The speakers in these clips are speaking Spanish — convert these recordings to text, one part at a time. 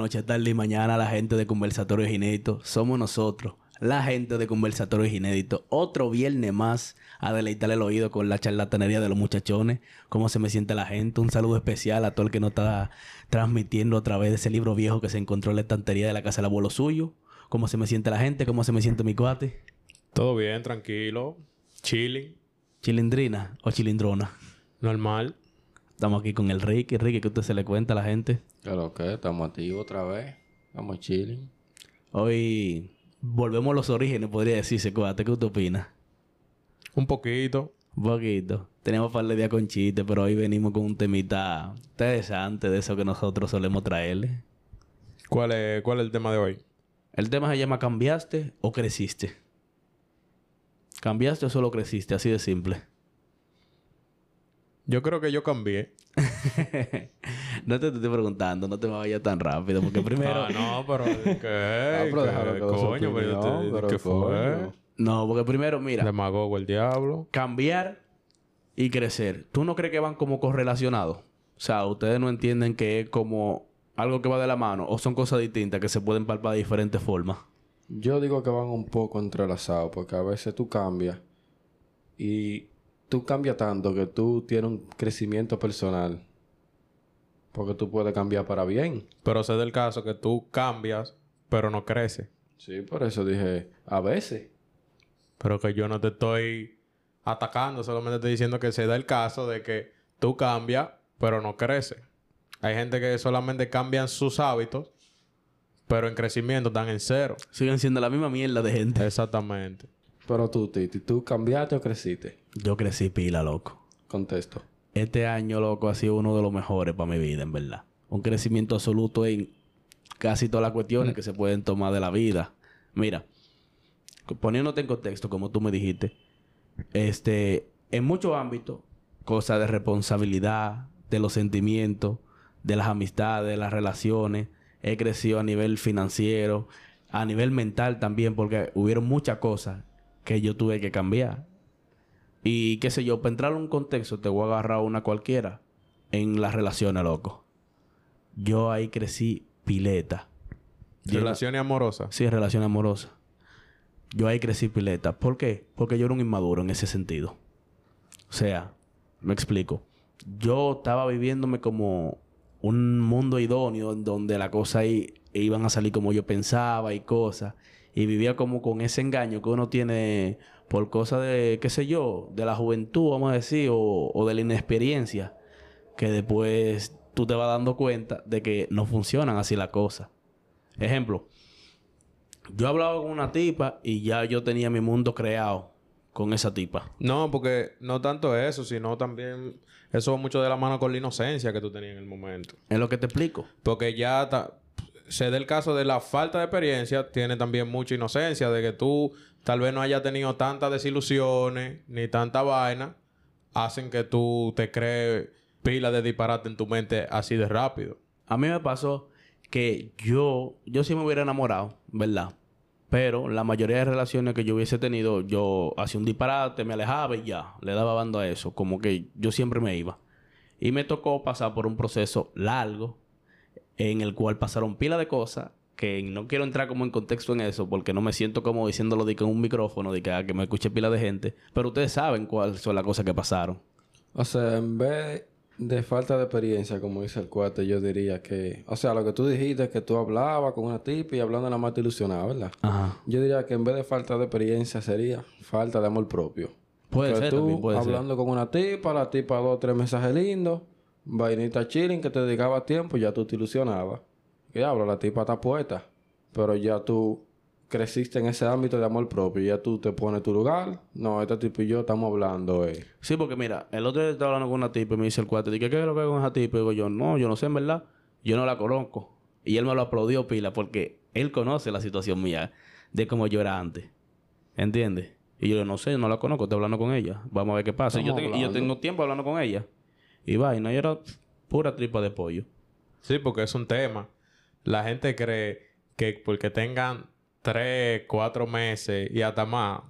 noche, tarde y mañana la gente de Conversatorios Inéditos. Somos nosotros, la gente de Conversatorios Inéditos. Otro viernes más a deleitar el oído con la charlatanería de los muchachones. Cómo se me siente la gente. Un saludo especial a todo el que nos está transmitiendo a través de ese libro viejo que se encontró en la estantería de la casa del abuelo suyo. Cómo se me siente la gente, cómo se me siente mi cuate. Todo bien, tranquilo. Chilling. ¿Chilindrina o chilindrona? Normal. Estamos aquí con el Ricky. Ricky, ¿qué usted se le cuenta a la gente? Claro que estamos activos otra vez. Estamos chilling. Hoy volvemos a los orígenes, podría decirse, cuate. ¿Qué usted opina? Un poquito. Un poquito. Tenemos par de días con chistes, pero hoy venimos con un temita interesante de eso que nosotros solemos traerle. ¿Cuál es, ¿Cuál es el tema de hoy? El tema se llama ¿Cambiaste o creciste? ¿Cambiaste o solo creciste? Así de simple. Yo creo que yo cambié. no te, estoy preguntando, no te vayas tan rápido, porque primero. ah, no, pero. ¿Qué? pero déjalo ¿Qué que su coño? Pero te- pero ¿Qué fue? coño. No, porque primero, mira, Demagogo el diablo. cambiar y crecer. ¿Tú no crees que van como correlacionados? O sea, ustedes no entienden que es como algo que va de la mano o son cosas distintas que se pueden palpar de diferentes formas. Yo digo que van un poco entrelazados porque a veces tú cambias y tú cambias tanto que tú tienes un crecimiento personal. Porque tú puedes cambiar para bien. Pero sé del caso que tú cambias, pero no creces. Sí, por eso dije, a veces. Pero que yo no te estoy atacando, solamente estoy diciendo que se da el caso de que tú cambias, pero no creces. Hay gente que solamente cambian sus hábitos, pero en crecimiento están en cero. Siguen siendo la misma mierda de gente. Exactamente. Pero tú, Titi, ¿tú cambiaste o creciste? Yo crecí pila, loco. Contesto. Este año, loco, ha sido uno de los mejores para mi vida, en verdad. Un crecimiento absoluto en casi todas las cuestiones que se pueden tomar de la vida. Mira, poniéndote en contexto, como tú me dijiste, este, en muchos ámbitos, cosas de responsabilidad, de los sentimientos, de las amistades, de las relaciones, he crecido a nivel financiero, a nivel mental también, porque hubieron muchas cosas que yo tuve que cambiar. Y qué sé yo, para entrar en un contexto, te voy a agarrar una cualquiera en las relaciones, loco. Yo ahí crecí pileta. Yo- Relaciones amorosas. Sí, relación amorosa. Yo ahí crecí pileta. ¿Por qué? Porque yo era un inmaduro en ese sentido. O sea, me explico. Yo estaba viviéndome como un mundo idóneo en donde las cosas ahí iban a salir como yo pensaba y cosas. Y vivía como con ese engaño que uno tiene por cosas de, qué sé yo, de la juventud, vamos a decir, o, o de la inexperiencia. Que después tú te vas dando cuenta de que no funcionan así las cosas. Ejemplo, yo hablaba con una tipa y ya yo tenía mi mundo creado con esa tipa. No, porque no tanto eso, sino también eso va mucho de la mano con la inocencia que tú tenías en el momento. Es lo que te explico. Porque ya ta- se da el caso de la falta de experiencia, tiene también mucha inocencia, de que tú tal vez no hayas tenido tantas desilusiones ni tanta vaina, hacen que tú te crees pila de disparate en tu mente así de rápido. A mí me pasó que yo, yo sí me hubiera enamorado, ¿verdad? Pero la mayoría de relaciones que yo hubiese tenido, yo hacía un disparate, me alejaba y ya, le daba bando a eso. Como que yo siempre me iba. Y me tocó pasar por un proceso largo en el cual pasaron pila de cosas que no quiero entrar como en contexto en eso porque no me siento como diciéndolo de que en un micrófono, de que, ah, que me escuche pila de gente. Pero ustedes saben cuáles son las cosas que pasaron. O sea, en vez de falta de experiencia, como dice el cuate, yo diría que... O sea, lo que tú dijiste es que tú hablabas con una tipa y hablando nada más te ilusionaba, ¿verdad? Ajá. Yo diría que en vez de falta de experiencia sería falta de amor propio. Puede que ser tú también, puede ser. hablando con una tipa, la tipa dos o tres mensajes lindos, vainita chilling que te dedicaba tiempo, ya tú te ilusionabas. Que hablo, la tipa está puesta, pero ya tú creciste en ese ámbito de amor propio, ya tú te pones tu lugar. No, este tipo y yo estamos hablando, eh. Sí, porque mira, el otro día estaba hablando con una tipa y me dice el cuate, ¿qué, ¿qué es lo que hay con esa tipa? Y digo yo, no, yo no sé en verdad. Yo no la conozco. Y él me lo aplaudió pila porque él conoce la situación mía de cómo yo era antes. ¿Entiendes? Y yo no sé, no la conozco, estoy hablando con ella. Vamos a ver qué pasa. Y yo, tengo, y yo hablando. tengo tiempo hablando con ella. Y vaina, y era pura tripa de pollo. Sí, porque es un tema. La gente cree que porque tengan tres, cuatro meses y hasta más,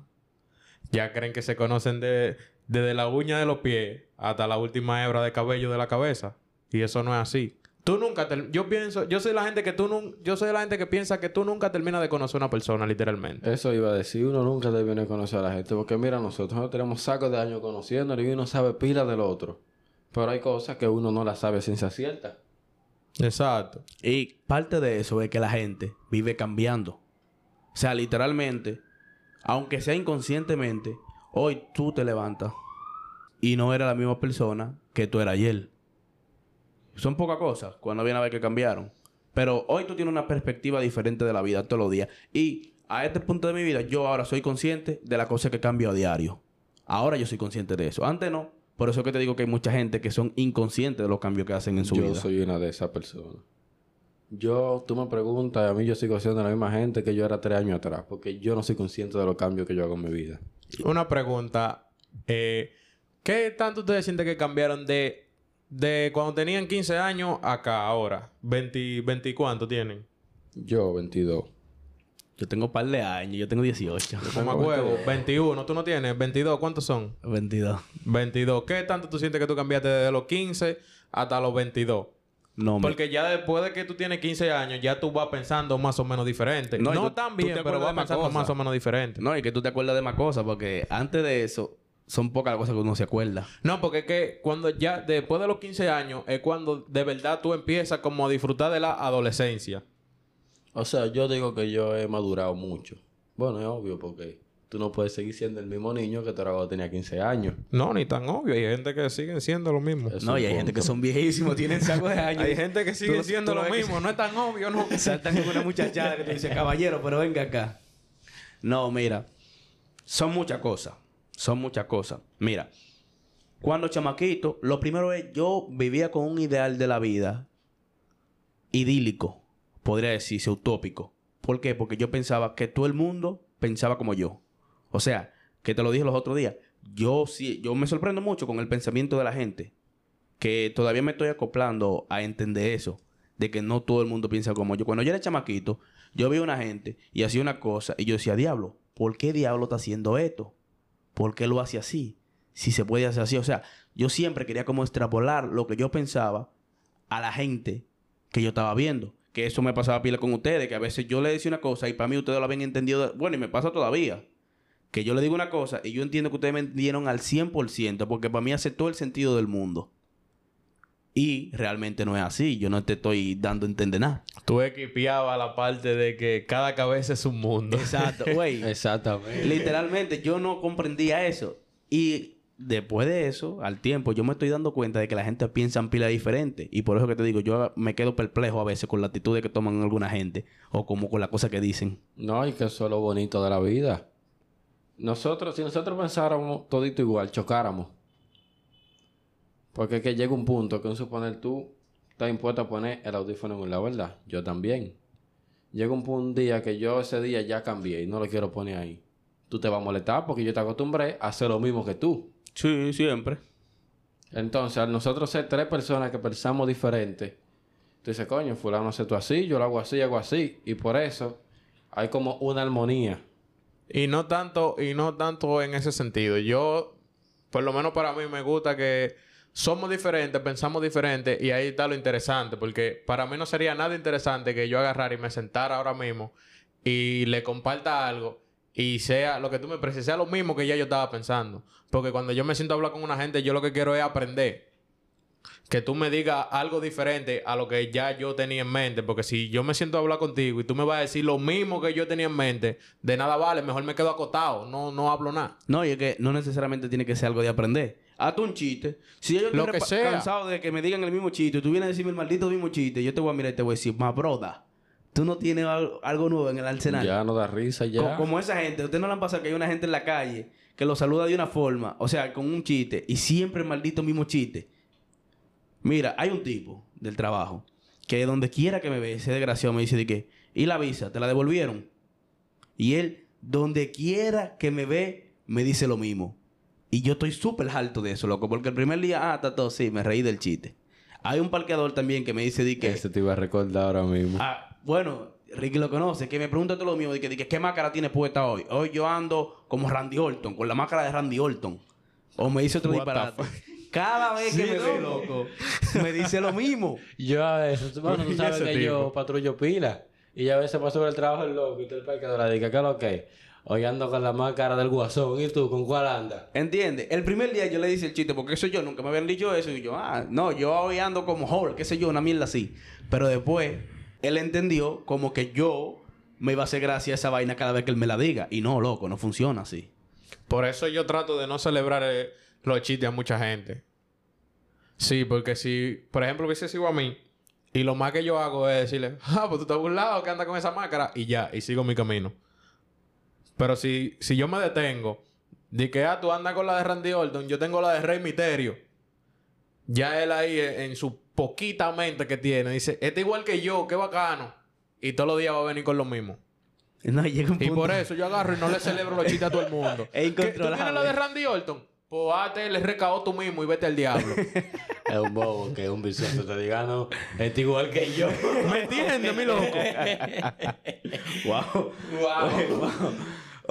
ya creen que se conocen de, desde la uña de los pies hasta la última hebra de cabello de la cabeza. Y eso no es así. Tú nunca... ter- Yo pienso... Yo soy la gente que tú... nun- Yo soy la gente que piensa que tú nunca terminas de conocer a una persona, literalmente. Eso iba a decir, uno nunca debe de conocer a la gente, porque mira, nosotros no tenemos sacos de años conociéndolo y uno sabe pila del otro. Pero hay cosas que uno no las sabe ciencia cierta. Exacto. Y parte de eso es que la gente vive cambiando. O sea, literalmente, aunque sea inconscientemente, hoy tú te levantas y no eres la misma persona que tú eras ayer. Son pocas cosas cuando viene a ver que cambiaron. Pero hoy tú tienes una perspectiva diferente de la vida todos los días. Y a este punto de mi vida, yo ahora soy consciente de la cosa que cambio a diario. Ahora yo soy consciente de eso. Antes no. Por eso que te digo que hay mucha gente que son inconscientes de los cambios que hacen en su yo vida. soy una de esas personas. Yo, tú me preguntas, a mí yo sigo siendo la misma gente que yo era tres años atrás, porque yo no soy consciente de los cambios que yo hago en mi vida. Una pregunta. Eh, ¿Qué tanto ustedes sienten que cambiaron de, de cuando tenían 15 años acá ahora? 20, 20 y cuánto tienen? Yo, 22. Yo tengo un par de años, yo tengo 18. Como huevo. 21. ¿Tú no tienes? 22. ¿Cuántos son? 22. 22. ¿Qué tanto tú sientes que tú cambiaste desde los 15 hasta los 22? No, me- Porque ya después de que tú tienes 15 años, ya tú vas pensando más o menos diferente. No, No, tú- tan bien, pero vas pensando más o menos diferente. No, y que tú te acuerdas de más cosas, porque antes de eso, son pocas las cosas que uno se acuerda. No, porque es que cuando ya, después de los 15 años, es cuando de verdad tú empiezas como a disfrutar de la adolescencia. O sea, yo digo que yo he madurado mucho. Bueno, es obvio, porque tú no puedes seguir siendo el mismo niño que tú cuando tenía 15 años. No, ni tan obvio. Hay gente que siguen siendo lo mismo. Es no, y hay gente que son viejísimos, tienen sacos de años. Hay gente que sigue Tú- siendo tú lo que mismo. No es tan obvio, ¿no? Saltan con una muchachada que te dice, caballero, pero venga acá. No, mira. Son muchas cosas. Son muchas cosas. Mira. Cuando chamaquito, lo primero es, yo vivía con un ideal de la vida idílico. Podría decirse utópico. ¿Por qué? Porque yo pensaba que todo el mundo pensaba como yo. O sea, que te lo dije los otros días. Yo sí, yo me sorprendo mucho con el pensamiento de la gente. Que todavía me estoy acoplando a entender eso. De que no todo el mundo piensa como yo. Cuando yo era chamaquito, yo veía una gente y hacía una cosa y yo decía, diablo, ¿por qué diablo está haciendo esto? ¿Por qué lo hace así? Si se puede hacer así. O sea, yo siempre quería como extrapolar lo que yo pensaba a la gente que yo estaba viendo. Que eso me pasaba pila con ustedes, que a veces yo le decía una cosa y para mí ustedes lo habían entendido. de- Bueno, y me pasa todavía. Que yo le digo una cosa y yo entiendo que ustedes me entendieron al 100%, porque para mí hace todo el sentido del mundo. Y realmente no es así. Yo no te estoy dando a entender nada. Tú equipiabas la parte de que cada cabeza es un mundo. Exacto, güey. Exactamente. Literalmente yo no comprendía eso. Y después de eso, al tiempo, yo me estoy dando cuenta de que la gente piensa en pila diferente. Y por eso que te digo, yo me quedo perplejo a veces con la actitud que toman alguna gente. O como con la cosa que dicen. No, y que eso es lo bonito de la vida. Nosotros, si nosotros pensáramos todito igual, chocáramos. Porque es que llega un punto que un suponer tú estás impuesto a poner el audífono en lado, ¿verdad? Yo también. Llega un, un día que yo ese día ya cambié y no lo quiero poner ahí. Tú te vas a molestar porque yo te acostumbré a hacer lo mismo que tú. Sí, siempre. Entonces, al nosotros ser tres personas que pensamos diferente, tú dices, coño, fulano hace tú así, yo lo hago así, hago así. Y por eso hay como una armonía. Y no tanto, y no tanto en ese sentido. Yo, por lo menos para mí, me gusta que somos diferentes, pensamos diferentes, y ahí está lo interesante, porque para mí no sería nada interesante que yo agarrara y me sentara ahora mismo y le comparta algo y sea lo que tú me precies, sea lo mismo que ya yo estaba pensando. Porque cuando yo me siento a hablar con una gente, yo lo que quiero es aprender. Que tú me digas algo diferente a lo que ya yo tenía en mente. Porque si yo me siento a hablar contigo y tú me vas a decir lo mismo que yo tenía en mente, de nada vale, mejor me quedo acotado. No, no hablo nada. No, y es que no necesariamente tiene que ser algo de aprender. Hazte un chiste. Si yo estoy cansado de que me digan el mismo chiste y tú vienes a decirme el maldito mismo chiste, yo te voy a mirar y te voy a decir, más broda, tú no tienes al- algo nuevo en el arsenal. Ya no da risa, ya. Co- Como esa gente, ¿ustedes no le han pasado que hay una gente en la calle que lo saluda de una forma, o sea, con un chiste, y siempre el maldito mismo chiste? Mira, hay un tipo del trabajo que donde quiera que me ve, ese desgraciado me dice de que, ¿y la visa? ¿Te la devolvieron? Y él, donde quiera que me ve, me dice lo mismo. Y yo estoy súper alto de eso, loco, porque el primer día, ah, está todo, sí, me reí del chiste. Hay un parqueador también que me dice de que... Ese te iba a recordar ahora mismo. Ah, bueno, Ricky lo conoce, que me pregunta todo lo mismo, de que, de que, ¿qué máscara tiene puesta hoy? Hoy yo ando como Randy Orton, con la máscara de Randy Orton. O me dice otro What disparate. cada vez que me ve, loco, me dice lo mismo. Yo a veces, bueno, tú ¿Y sabes que tipo? yo patrullo pila. Y yo a veces paso por el trabajo el loco y todo el parque de la diga, ¿qué es lo que? Hoy ando con la máscara del guasón. ¿Y tú con cuál andas? ¿Entiendes? El primer día yo le hice el chiste, porque eso yo nunca me habían dicho eso. Y yo, ah, no, yo hoy ando como Hulk, qué sé yo, una mierda así. Pero después, él entendió como que yo me iba a hacer gracia a esa vaina cada vez que él me la diga. Y no, loco, no funciona así. Por eso yo trato de no celebrar eh, los chistes a mucha gente. Sí, porque si, por ejemplo, hubiese sido a mí, y lo más que yo hago es decirle, ah, pues tú estás burlado que anda con esa máscara, y ya, y sigo mi camino. Pero si, si yo me detengo, de que, ah, tú andas con la de Randy Orton, yo tengo la de Rey Misterio, ya él ahí eh, en su poquita mente que tiene, dice, este igual que yo, qué bacano, y todos los días va a venir con lo mismo. No, y llega un Y punto- por eso yo agarro y no le celebro los chistes a todo el mundo. Es ¿Qué, ¿Tú incontrolable. tienes la de Randy Orton? Pues hazte el recao tú mismo y vete al diablo. Es un bobo que un vicioso te diga, no, este igual que yo. ¿Me entiendes, mi loco? Wow. Wow.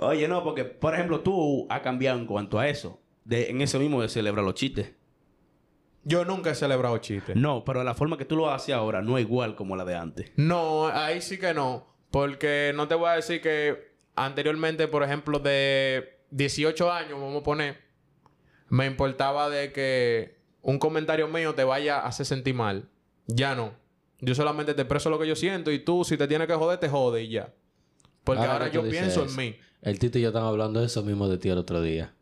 Oye, no, porque, por ejemplo, tú has cambiado en cuanto a eso. De, en eso mismo de celebrar los chistes. Yo nunca he celebrado chistes. No, pero la forma que tú lo haces ahora no es igual como la de antes. No, ahí sí que no. Porque no te voy a decir que anteriormente, por ejemplo, de 18 años, vamos a poner, me importaba de que un comentario mío te vaya a hacer sentir mal. Ya no. Yo solamente te expreso lo que yo siento y tú, si te tienes que joder, te jode y ya. Porque ahora, yo pienso eso, en mí. El Tito y yo estamos hablando de eso mismo de ti el otro día.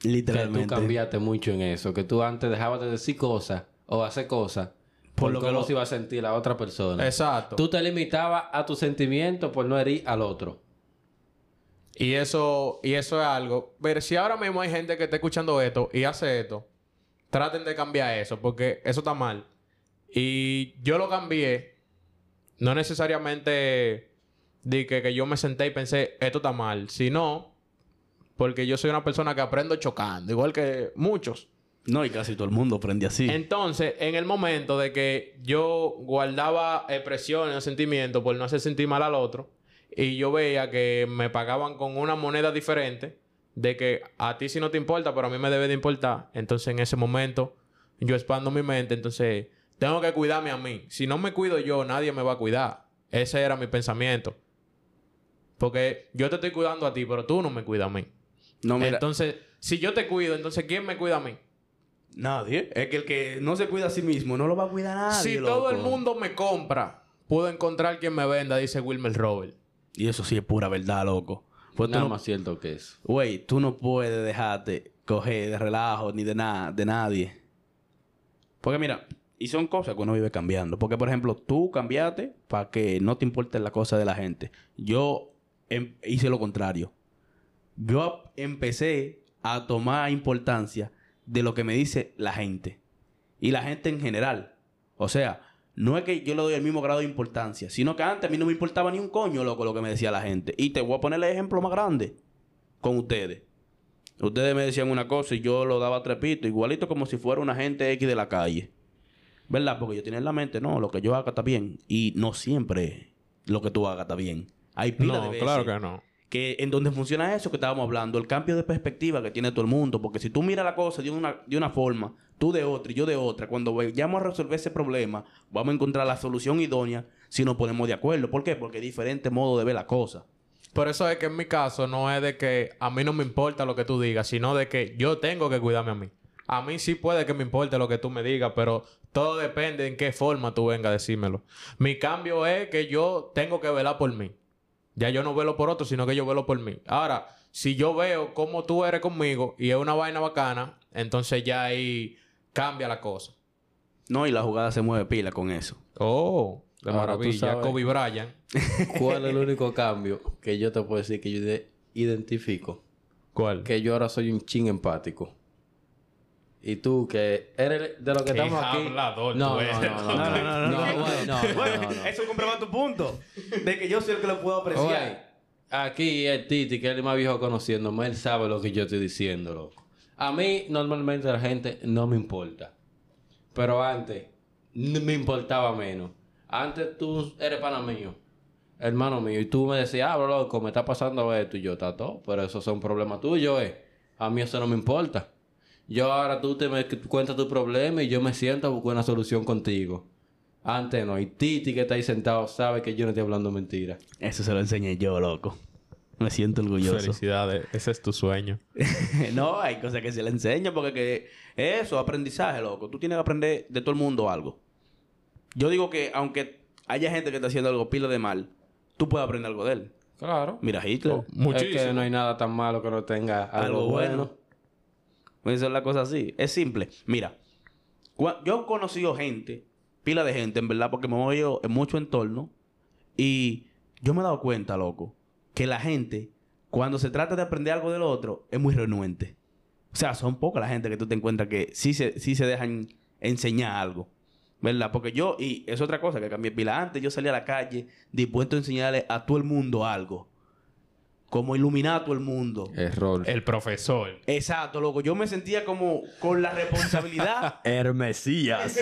Que tú Literalmente. cambiaste mucho en eso. Que tú antes dejabas de decir cosas o hacer cosas por, Por lo que lo- se iba a sentir la otra persona. Exacto. Tú te limitabas a tus sentimientos por no herir al otro. Y eso, y eso es algo. Pero si ahora mismo hay gente que está escuchando esto y hace esto, traten de cambiar eso, porque eso está mal. Y yo lo cambié, no necesariamente de que, que yo me senté y pensé, esto está mal, sino porque yo soy una persona que aprendo chocando, igual que muchos. No, y casi todo el mundo aprende así. Entonces, en el momento de que yo guardaba expresiones o sentimientos por no hacer sentir mal al otro, y yo veía que me pagaban con una moneda diferente, de que a ti sí no te importa, pero a mí me debe de importar, entonces en ese momento yo expando mi mente, entonces tengo que cuidarme a mí. Si no me cuido yo, nadie me va a cuidar. Ese era mi pensamiento. Porque yo te estoy cuidando a ti, pero tú no me cuidas a mí. No, mira, Entonces, si yo te cuido, entonces ¿quién me cuida a mí? nadie. Es que el que no se cuida a sí mismo no lo va a cuidar nadie. si todo el mundo me compra, puedo encontrar quien me venda, dice Wilmer Robert. Y eso sí es pura verdad, loco. Pues tú Nada no, más cierto que eso. güey, tú no puedes dejarte coger de relajo ni de nada, de nadie. Porque mira, y son cosas que uno vive cambiando. Porque, por ejemplo, tú cambiaste para que no te importen las cosas de la gente. Yo em- hice lo contrario. Yo empecé a tomar importancia de lo que me dice la gente. Y la gente en general. O sea, no es que yo le doy el mismo grado de importancia, sino que antes a mí no me importaba ni un coño, loco, lo que me decía la gente. Y te voy a poner el ejemplo más grande con ustedes. Ustedes me decían una cosa y yo lo daba trepito, igualito como si fuera una gente X de la calle. ¿Verdad? Porque yo tenía en la mente, no, lo que yo haga está bien. Y no siempre lo que tú hagas está bien. Hay pila de No, veces claro que no. Que en donde funciona eso que estábamos hablando, el cambio de perspectiva que tiene todo el mundo, porque si tú miras la cosa de una, de una forma, tú de otra y yo de otra, cuando vayamos a resolver ese problema, vamos a encontrar la solución idónea si nos ponemos de acuerdo. ¿Por qué? Porque hay diferentes modos de ver la cosa. Por eso es que en mi caso no es de que a mí no me importa lo que tú digas, sino de que yo tengo que cuidarme a mí. A mí sí puede que me importe lo que tú me digas, pero todo depende en qué forma tú vengas a decírmelo. Mi cambio es que yo tengo que velar por mí. Ya yo no velo por otro, sino que yo velo por mí. Ahora, si yo veo cómo tú eres conmigo y es una vaina bacana, entonces ya ahí cambia la cosa. No, y la jugada se mueve pila con eso. Oh, de Ahora, tú maravilla. sabes. Kobe Bryant. ¿Cuál es el único cambio que yo te puedo decir que yo ide- identifico? ¿Cuál? Que yo ahora soy un ching empático. Y tú, que eres de los que estamos aquí. hablador no, tú no, eres. no, no, no, no, no, no, no, no. eso comprueba tu punto. De que yo soy el que lo puedo Oye, aquí el Titi, que es el más viejo conociéndome, él sabe lo que yo estoy diciendo, loco. A mí, normalmente, la gente no me importa. Pero antes, me importaba menos. Antes tú eres pana mío, hermano mío, y tú me decías, ah, bro, loco, me está pasando esto, y yo, está todo, pero esos son problemas tuyos, eh. A mí eso no me importa. Yo ahora tú te me cuentas tu problema y yo me siento a buscar una solución contigo. Antes no. Y Titi que está ahí sentado sabe que yo no estoy hablando mentira. Eso se lo enseñé yo, loco. Me siento orgulloso. Felicidades. Ese es tu sueño. no, hay cosas que se le enseña porque que eso, aprendizaje, loco. Tú tienes que aprender de todo el mundo algo. Yo digo que aunque haya gente que está haciendo algo pila de mal, tú puedes aprender algo de él. Claro. Mira Hitler. Oh, muchísimo. Es que no hay nada tan malo que no tenga algo, algo bueno. bueno. Esa es la cosa así. Es simple. Mira, yo he conocido gente, pila de gente, en verdad, porque me voy en mucho entorno. Y yo me he dado cuenta, loco, que la gente, cuando se trata de aprender algo del otro, es muy renuente. O sea, son pocas la gente que tú te encuentras que sí se, sí se dejan enseñar algo. ¿Verdad? Porque yo, y es otra cosa que cambié pila. Antes yo salía a la calle dispuesto a enseñarle a todo el mundo algo. Como todo el mundo. Error. El profesor. Exacto, loco. Yo me sentía como con la responsabilidad Hermesías.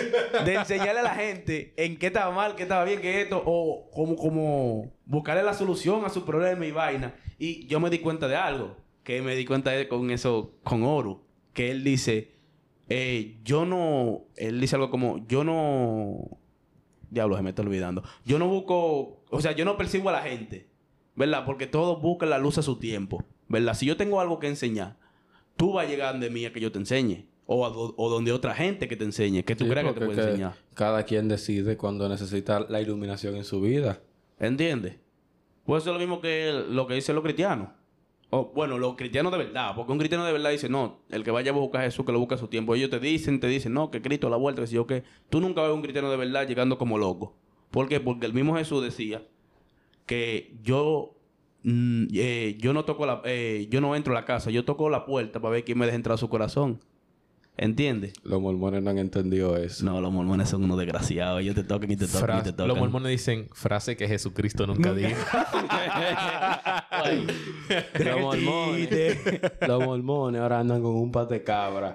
de enseñarle a la gente en qué estaba mal, qué estaba bien, qué esto, o como, como buscarle la solución a su problema y vaina. Y yo me di cuenta de algo, que me di cuenta de con eso, con Oro, que él dice, eh, yo no, él dice algo como, yo no, diablo, se me está olvidando, yo no busco, o sea, yo no persigo a la gente, ¿verdad? Porque todos buscan la luz a su tiempo, ¿verdad? Si yo tengo algo que enseñar, tú vas a llegar de mí a que yo te enseñe. O, a do- o donde otra gente que te enseñe, que tú Sí, creas que te puede que enseñar. Cada quien decide cuando necesita la iluminación en su vida. ¿Entiendes? Pues eso es lo mismo que lo que dicen los cristianos. O, bueno, los cristianos de verdad. Porque un cristiano de verdad dice, no, el que vaya a buscar a Jesús, que lo busque a su tiempo. Ellos te dicen, te dicen, no, que Cristo a la vuelta, que si yo que Tú nunca ves un cristiano de verdad llegando como loco. ¿Por qué? Porque el mismo Jesús decía que yo... mm, eh, yo no toco la... eh, yo no entro a la casa. Yo toco la puerta para ver quién me deja entrar a su corazón. ¿Entiendes? Los mormones no han entendido eso. No, los mormones son unos desgraciados. Ellos te tocan y te tocan y te tocan. Los mormones dicen frase que Jesucristo nunca dijo. Los mormones. los mormones ahora andan con un pate cabra.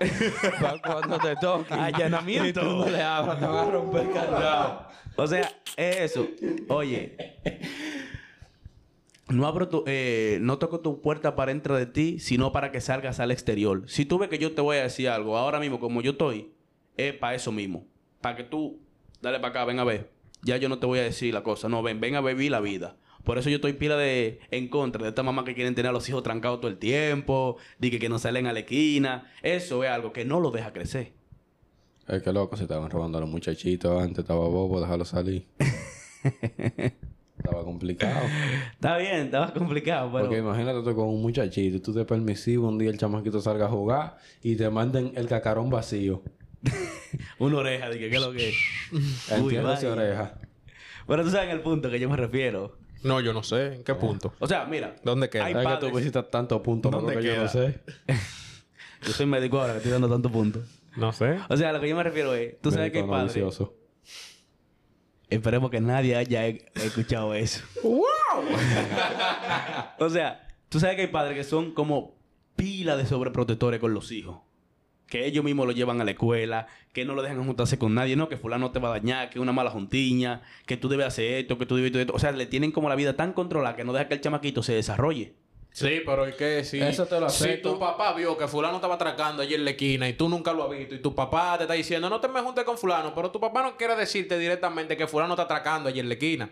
Para cuando te toquen. Allanamiento. Y tú no le abras, te van a romper el candado. O sea, es eso. Oye, no abro tu, eh, no toco tu puerta para entrar de ti, sino para que salgas al exterior. Si tú ves que yo te voy a decir algo ahora mismo, como yo estoy, es para eso mismo. Para que tú, dale para acá, ven a ver. Ya yo no te voy a decir la cosa. No, ven, ven a vivir la vida. Por eso yo estoy pila de en contra de estas mamás que quieren tener a los hijos trancados todo el tiempo, de que, que no salen a la esquina. Eso es algo que no lo deja crecer. Es que loco, se estaban robando a los muchachitos antes, estaba bobo, déjalo salir. estaba complicado. Está bien, estaba complicado, pero... Porque imagínate tú con un muchachito, tú te permisivo, un día el chamaquito salga a jugar y te manden el cacarón vacío. Una oreja, de que qué es lo que es. Vaya. oreja. Pero tú sabes el punto que yo me refiero. no, yo no sé. ¿En qué punto? O sea, mira. ¿Dónde queda? Hay Es que padres- tú visitas tantos puntos, ¿Dónde que yo no queda? sé. Yo soy médico ahora que estoy dando tanto punto. No sé. O sea, lo que yo me refiero es. Tú sabes que hay padres. vicioso. Esperemos que nadie haya e- escuchado eso. o sea, tú sabes que hay padres que son como pila de sobreprotectores con los hijos. Que ellos mismos lo llevan a la escuela, que no lo dejan juntarse con nadie, no, que fulano te va a dañar, que es una mala juntiña, que tú debes hacer esto, que tú debes hacer esto. O sea, le tienen como la vida tan controlada que no deja que el chamaquito se desarrolle. Sí, pero es que si... Eso te lo Si tu papá vio que fulano estaba atracando allí en la esquina y tú nunca lo has visto y tu papá te está diciendo no te me juntes con fulano, pero tu papá no quiere decirte directamente que fulano está atracando allí en la esquina.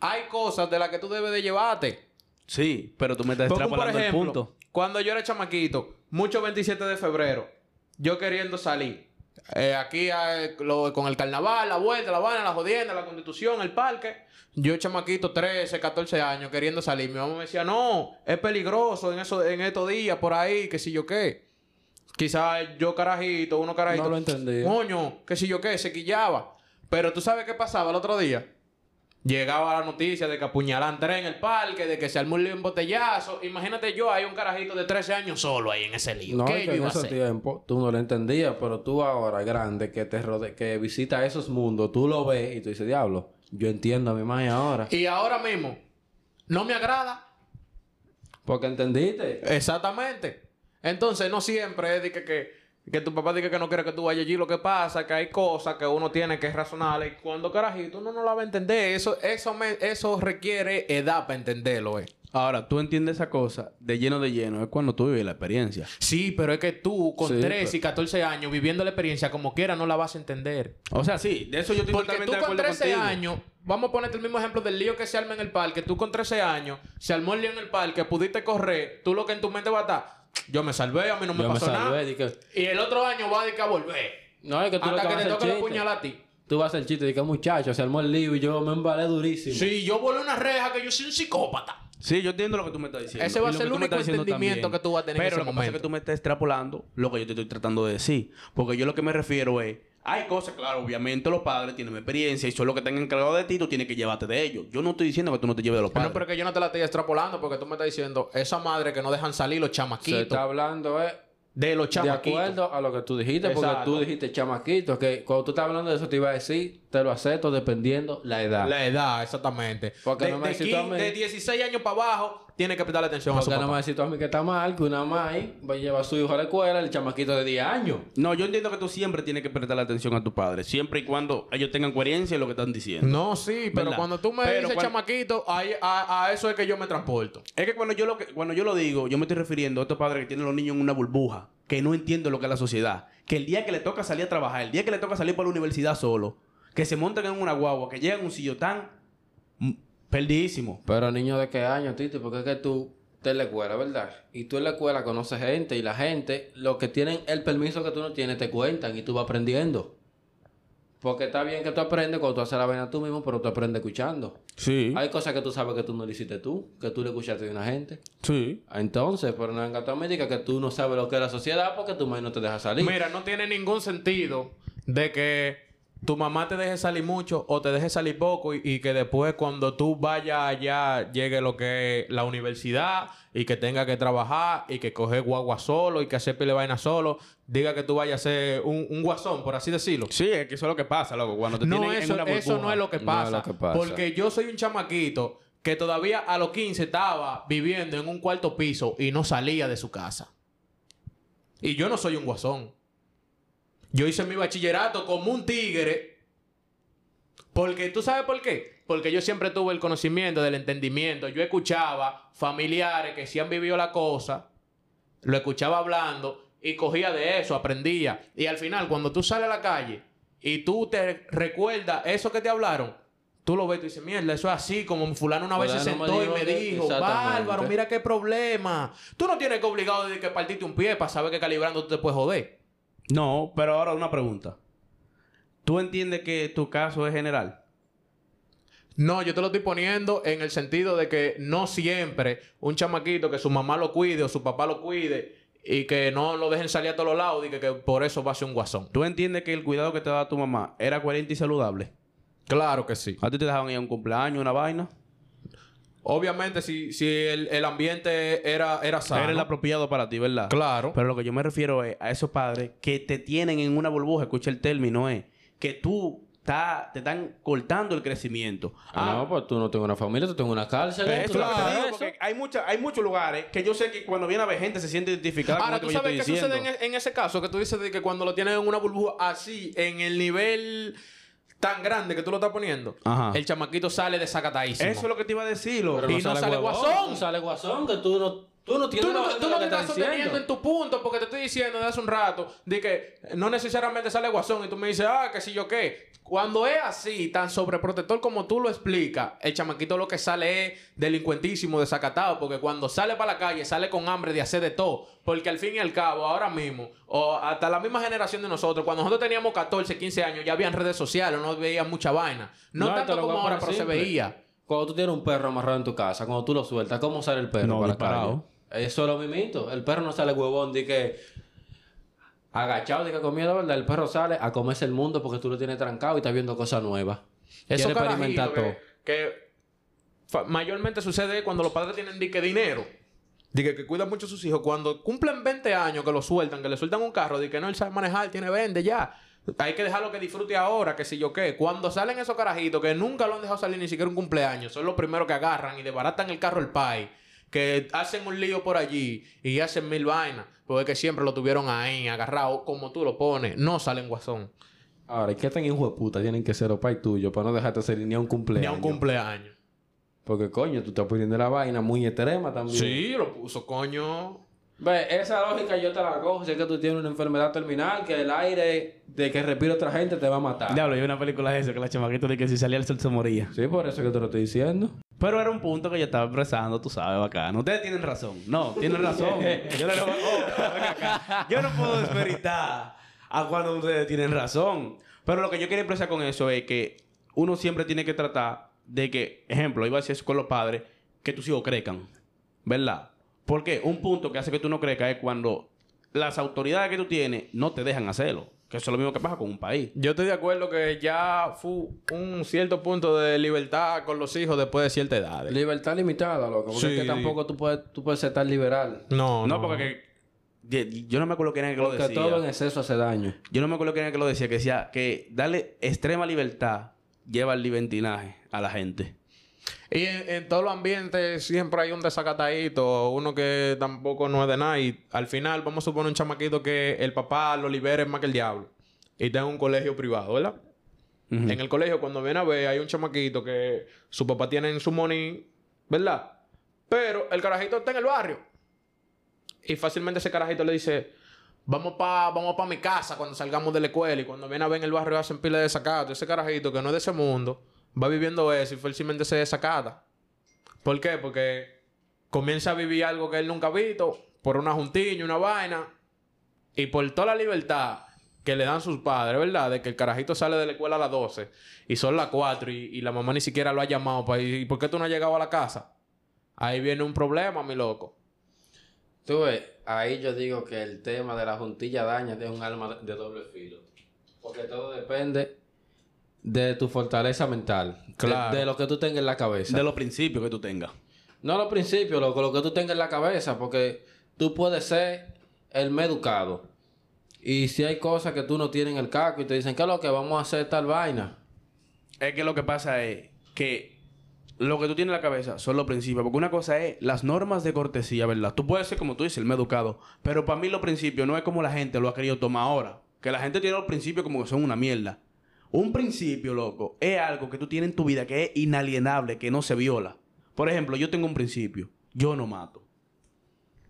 Hay cosas de las que tú debes de llevarte. Sí, pero tú me estás un por extrapolando el ejemplo, punto. cuando yo era chamaquito, mucho 27 de febrero, yo queriendo salir. Eh, aquí eh, lo- con el carnaval, la vuelta, la vaina, la jodienda, la constitución, el parque. Yo, chamaquito, 13, 14 años, queriendo salir. Mi mamá me decía, no, es peligroso en, eso, en estos días, por ahí, que si yo qué. Quizás yo carajito, uno carajito. No lo entendía. Coño, que si yo qué, se quillaba. Pero tú sabes qué pasaba el otro día. Llegaba la noticia de que apuñalan tres en el parque, de que se armó un botellazo. Imagínate yo, hay un carajito de 13 años solo ahí en ese lío. No, ¿Qué es yo que en iba a ese hacer? tiempo tú no lo entendías, pero tú ahora grande que te rode que visita esos mundos, tú lo ves y tú dices, diablo, yo entiendo a mi madre ahora. Y ahora mismo, no me agrada. Porque entendiste. Exactamente. Entonces, no siempre es de que, que, que tu papá diga que no quiere que tú vayas allí. Lo que pasa es que hay cosas que uno tiene que razonar. Y cuando carajito uno no la va a entender. Eso, eso, me- eso requiere edad para entenderlo, eh. Ahora, tú entiendes esa cosa de lleno de lleno. Es cuando tú vives la experiencia. Sí, pero es que tú con Sí, 13 y 14 años viviendo la experiencia como quiera no la vas a entender. O sea, sí. De eso yo estoy Porque tú totalmente de con acuerdo 13 contigo. años, vamos a ponerte el mismo ejemplo del lío que se arma en el parque. Tú con 13 años, se armó el lío en el parque, pudiste correr, tú lo que en tu mente va a estar, yo me salvé, a mí no me Yo me pasó salvé, nada. que- Y el otro año va a dedicar a volver. No, es que tú lo Hasta que vas a te hacer toque la puñalada a ti. Tú vas a hacer chiste que muchacho se armó el lío y yo me embalé durísimo. Si yo volé una reja que yo soy un psicópata. Sí, yo entiendo lo que tú me estás diciendo. Ese va a ser que el único entendimiento también. que tú vas a tener en Pero ese lo que pasa es que tú me estás extrapolando lo que yo te estoy tratando de decir. Porque yo lo que me refiero es... Hay cosas, claro, obviamente los padres tienen experiencia y son los que están encargados de ti, tú tienes que llevarte de ellos. Yo no estoy diciendo que tú no te lleves de los padres. No, pero que yo no te la estoy extrapolando porque tú me estás diciendo esa madre que no dejan salir los Se chamaquitos. está hablando eh, De los de chamaquitos. acuerdo a lo que tú dijiste, porque Exacto. tú dijiste chamaquito, que cuando tú estás hablando de eso te iba a decir, te lo acepto dependiendo la edad. La edad, exactamente. Porque de, no me de decís tú a 15 mí. de 16 años para abajo, tiene que prestarle atención a su Porque no papá. me decís tú a mí que está mal, que una mai va a llevar a su hijo a la escuela, el chamaquito de 10 años. No, yo entiendo que tú siempre tienes que prestarle atención a tus padres. Siempre y cuando ellos tengan coherencia en lo que están diciendo. No, sí, pero ¿Verdad? cuando tú me Pero dices cuan- chamaquito, ahí- a, a eso es que yo me transporto. Es que cuando yo lo que, cuando yo lo digo, yo me estoy refiriendo a estos padres que tienen los niños en una burbuja, que no entienden lo que es la sociedad, que el día que le toca salir a trabajar, el día que le toca salir para la universidad solo, que se montan en una guagua, que llegan a un sitio tan mm, perdidísimo. Pero niño de qué año, Tito, porque es que tú en la escuela, ¿verdad? Y tú en la escuela conoces gente y la gente, los que tienen el permiso que tú no tienes, te cuentan y tú vas aprendiendo. Porque está bien que tú aprendes cuando tú haces la vaina tú mismo, pero tú aprendes escuchando. Sí. Hay cosas que tú sabes que tú no le hiciste tú, que tú le escuchaste de una gente. Sí. Entonces, pero no venga tú a que tú no sabes lo que es la sociedad porque tu madre no te deja salir. Mira, no tiene ningún sentido de que tu mamá te deje salir mucho o te deje salir poco y, y que después cuando tú vayas allá llegue lo que es la universidad y que tenga que trabajar y que coger guagua solo y que hacer pile vaina solo, diga que tú vayas a ser un, un guasón, por así decirlo. Sí, es que eso es lo que pasa, loco. Cuando te No, tienen en eso, una eso no es lo que No pasa. es lo que pasa. Porque yo soy un chamaquito que todavía a los 15 estaba viviendo en un cuarto piso y no salía de su casa. Y yo no soy un guasón. Yo hice mi bachillerato como un tigre. Porque, ¿tú sabes por qué? Porque yo siempre tuve el conocimiento del entendimiento. Yo escuchaba familiares que sí han vivido la cosa, lo escuchaba hablando y cogía de eso, aprendía. Y al final, cuando tú sales a la calle y tú te recuerdas eso que te hablaron, tú lo ves y tú dices, mierda, eso es así, como fulano una vez se sentó y me dijo, bárbaro, mira qué problema. Tú no tienes que obligado de que partiste un pie para saber que calibrando tú te puedes joder. No, pero ahora una pregunta. ¿Tú entiendes que tu caso es general? No, yo te lo estoy poniendo en el sentido de que no siempre un chamaquito que su mamá lo cuide o su papá lo cuide y que no lo dejen salir a todos lados y que, que por eso va a ser un guasón. ¿Tú entiendes que el cuidado que te daba tu mamá era coherente y saludable? Claro que sí. ¿A ti te dejaban ir a un cumpleaños, una vaina? Obviamente, si, si el, el ambiente era, era sano. Era el apropiado para ti, ¿verdad? Claro. Pero lo que yo me refiero es a esos padres que te tienen en una burbuja, escucha el término, es que tú ta- te están cortando el crecimiento. Ah, no, pues tú no tengo una familia, tú tengo una cárcel. Eso tú es lo que te sabes digo, eso. porque hay, mucha- hay muchos lugares que yo sé que cuando viene a ver gente se siente identificada Ahora, con ¿tú sabes qué sucede en, e- en ese caso? Que tú dices de que cuando lo tienes en una burbuja así, en el nivel tan grande que tú lo estás poniendo, Ajá. el chamaquito sale desacatadísimo. Eso es lo que te iba a decir. Pero Y no sale huevón, guasón. No sale guasón, que tú no, tú no tienes Tú no, tú te estás diciendo. sosteniendo en tu punto porque te estoy diciendo desde hace un rato de que no necesariamente sale guasón y tú me dices, ah, que si yo qué. Cuando es así, tan sobreprotector como tú lo explicas, el chamaquito lo que sale es delincuentísimo, desacatado, porque cuando sale para la calle sale con hambre de hacer de todo. Porque al fin y al cabo, ahora mismo, o hasta la misma generación de nosotros, cuando nosotros teníamos 14, 15 años, ya habían redes sociales, no veían mucha vaina. No, tanto como ahora, pero se veía. Cuando tú tienes un perro amarrado en tu casa, cuando tú lo sueltas, ¿cómo sale el perro No, para la disparado. Eso es lo mismito. El perro no sale huevón de que agachado de que con miedo, ¿verdad? El perro sale a comerse el mundo porque tú lo tienes trancado y estás viendo cosas nuevas. Eso Quiere experimentar todo. que, mayormente sucede cuando los padres tienen dique dinero. Dice que cuidan mucho a sus hijos. Cuando cumplen 20 años que lo sueltan, que le sueltan un carro, de que no él sabe manejar, tiene 20 ya. Hay que dejarlo que disfrute ahora, que si yo qué. Cuando salen esos carajitos que nunca lo han dejado salir ni siquiera un cumpleaños, son los primeros que agarran y desbaratan el carro el pai. Que hacen un lío por allí y hacen mil vainas. Porque es que siempre lo tuvieron ahí, agarrado, como tú lo pones. No salen guasón. Ahora, ¿y qué tan hijo de puta tienen que ser los pais tuyos para no dejarte salir ni a un cumpleaños? Ni a un cumpleaños. Porque, coño, tú estás poniendo la vaina muy extrema también. Sí, lo puso, coño. Ve, esa lógica yo te la cojo. Si es que tú tienes una enfermedad terminal, que el aire de que respira otra gente te va a matar. Diablo, yo vi una película de eso que la chamaquita de que si salía el sol se moría. Sí, por eso que te lo estoy diciendo. Pero era un punto que yo estaba expresando, tú sabes, bacano. Ustedes tienen razón. No, tienen razón. yo, no, oh, yo no puedo desmeritar a cuando ustedes tienen razón. Pero lo que yo quiero expresar con eso es que uno siempre tiene que tratar de que, ejemplo, iba a decir eso con los padres, que tus hijos crezcan. ¿Verdad? Porque un punto que hace que tú no crezcas es cuando las autoridades que tú tienes no te dejan hacerlo. Que eso es lo mismo que pasa con un país. Yo estoy de acuerdo que ya fue un cierto punto de libertad con los hijos después de cierta edad. Libertad limitada, loco. Porque Sí. es que tampoco tú puedes, tú puedes ser tan liberal. No, No, porque que- de- yo no me acuerdo quién era que lo Porque decía. todo en exceso hace daño. Yo no me acuerdo quién era que lo decía, que decía que darle extrema libertad lleva al libertinaje a la gente. Y en, en todos los ambientes siempre hay un desacatadito, uno que tampoco no es de nada. Y al final, vamos a suponer un chamaquito que el papá lo libere más que el diablo. Y está en un colegio privado, ¿verdad? En el colegio, cuando viene a ver, hay un chamaquito que su papá tiene en su money, ¿verdad? Pero el carajito está en el barrio. Y fácilmente ese carajito le dice, vamos para vamos pa mi casa cuando salgamos de la escuela. Y cuando viene a ver en el barrio hacen pila de desacato. Ese carajito que no es de ese mundo, va viviendo eso y fácilmente se desacata. ¿Por qué? Porque comienza a vivir algo que él nunca ha visto, por una juntiña, una vaina. Y por toda la libertad que le dan sus padres, ¿verdad? De que el carajito sale de la escuela a las 12 y son las 4 y, la mamá ni siquiera lo ha llamado para. ¿Y por qué tú no has llegado a la casa? Ahí viene un problema, mi loco. Tú ves, ahí yo digo que el tema de la juntilla daña es un arma de doble filo. Porque todo depende de tu fortaleza mental. De- Claro. De, lo que tú tengas en la cabeza. De los principios que tú tengas. No los principios, loco, lo que tú tengas en la cabeza. Porque tú puedes ser el más educado. Y si hay cosas que tú no tienes en el caco y te dicen, ¿qué es lo que vamos a hacer tal vaina? Es que lo que pasa es que lo que tú tienes en la cabeza son los principios. Porque una cosa es las normas de cortesía, ¿verdad? Tú puedes ser, como tú dices, el más educado. Pero para mí los principios no es como la gente lo ha querido tomar ahora. Que la gente tiene los principios como que son una mierda. Un principio, loco, es algo que tú tienes en tu vida que es inalienable, que no se viola. Por ejemplo, yo tengo un principio. Yo no mato.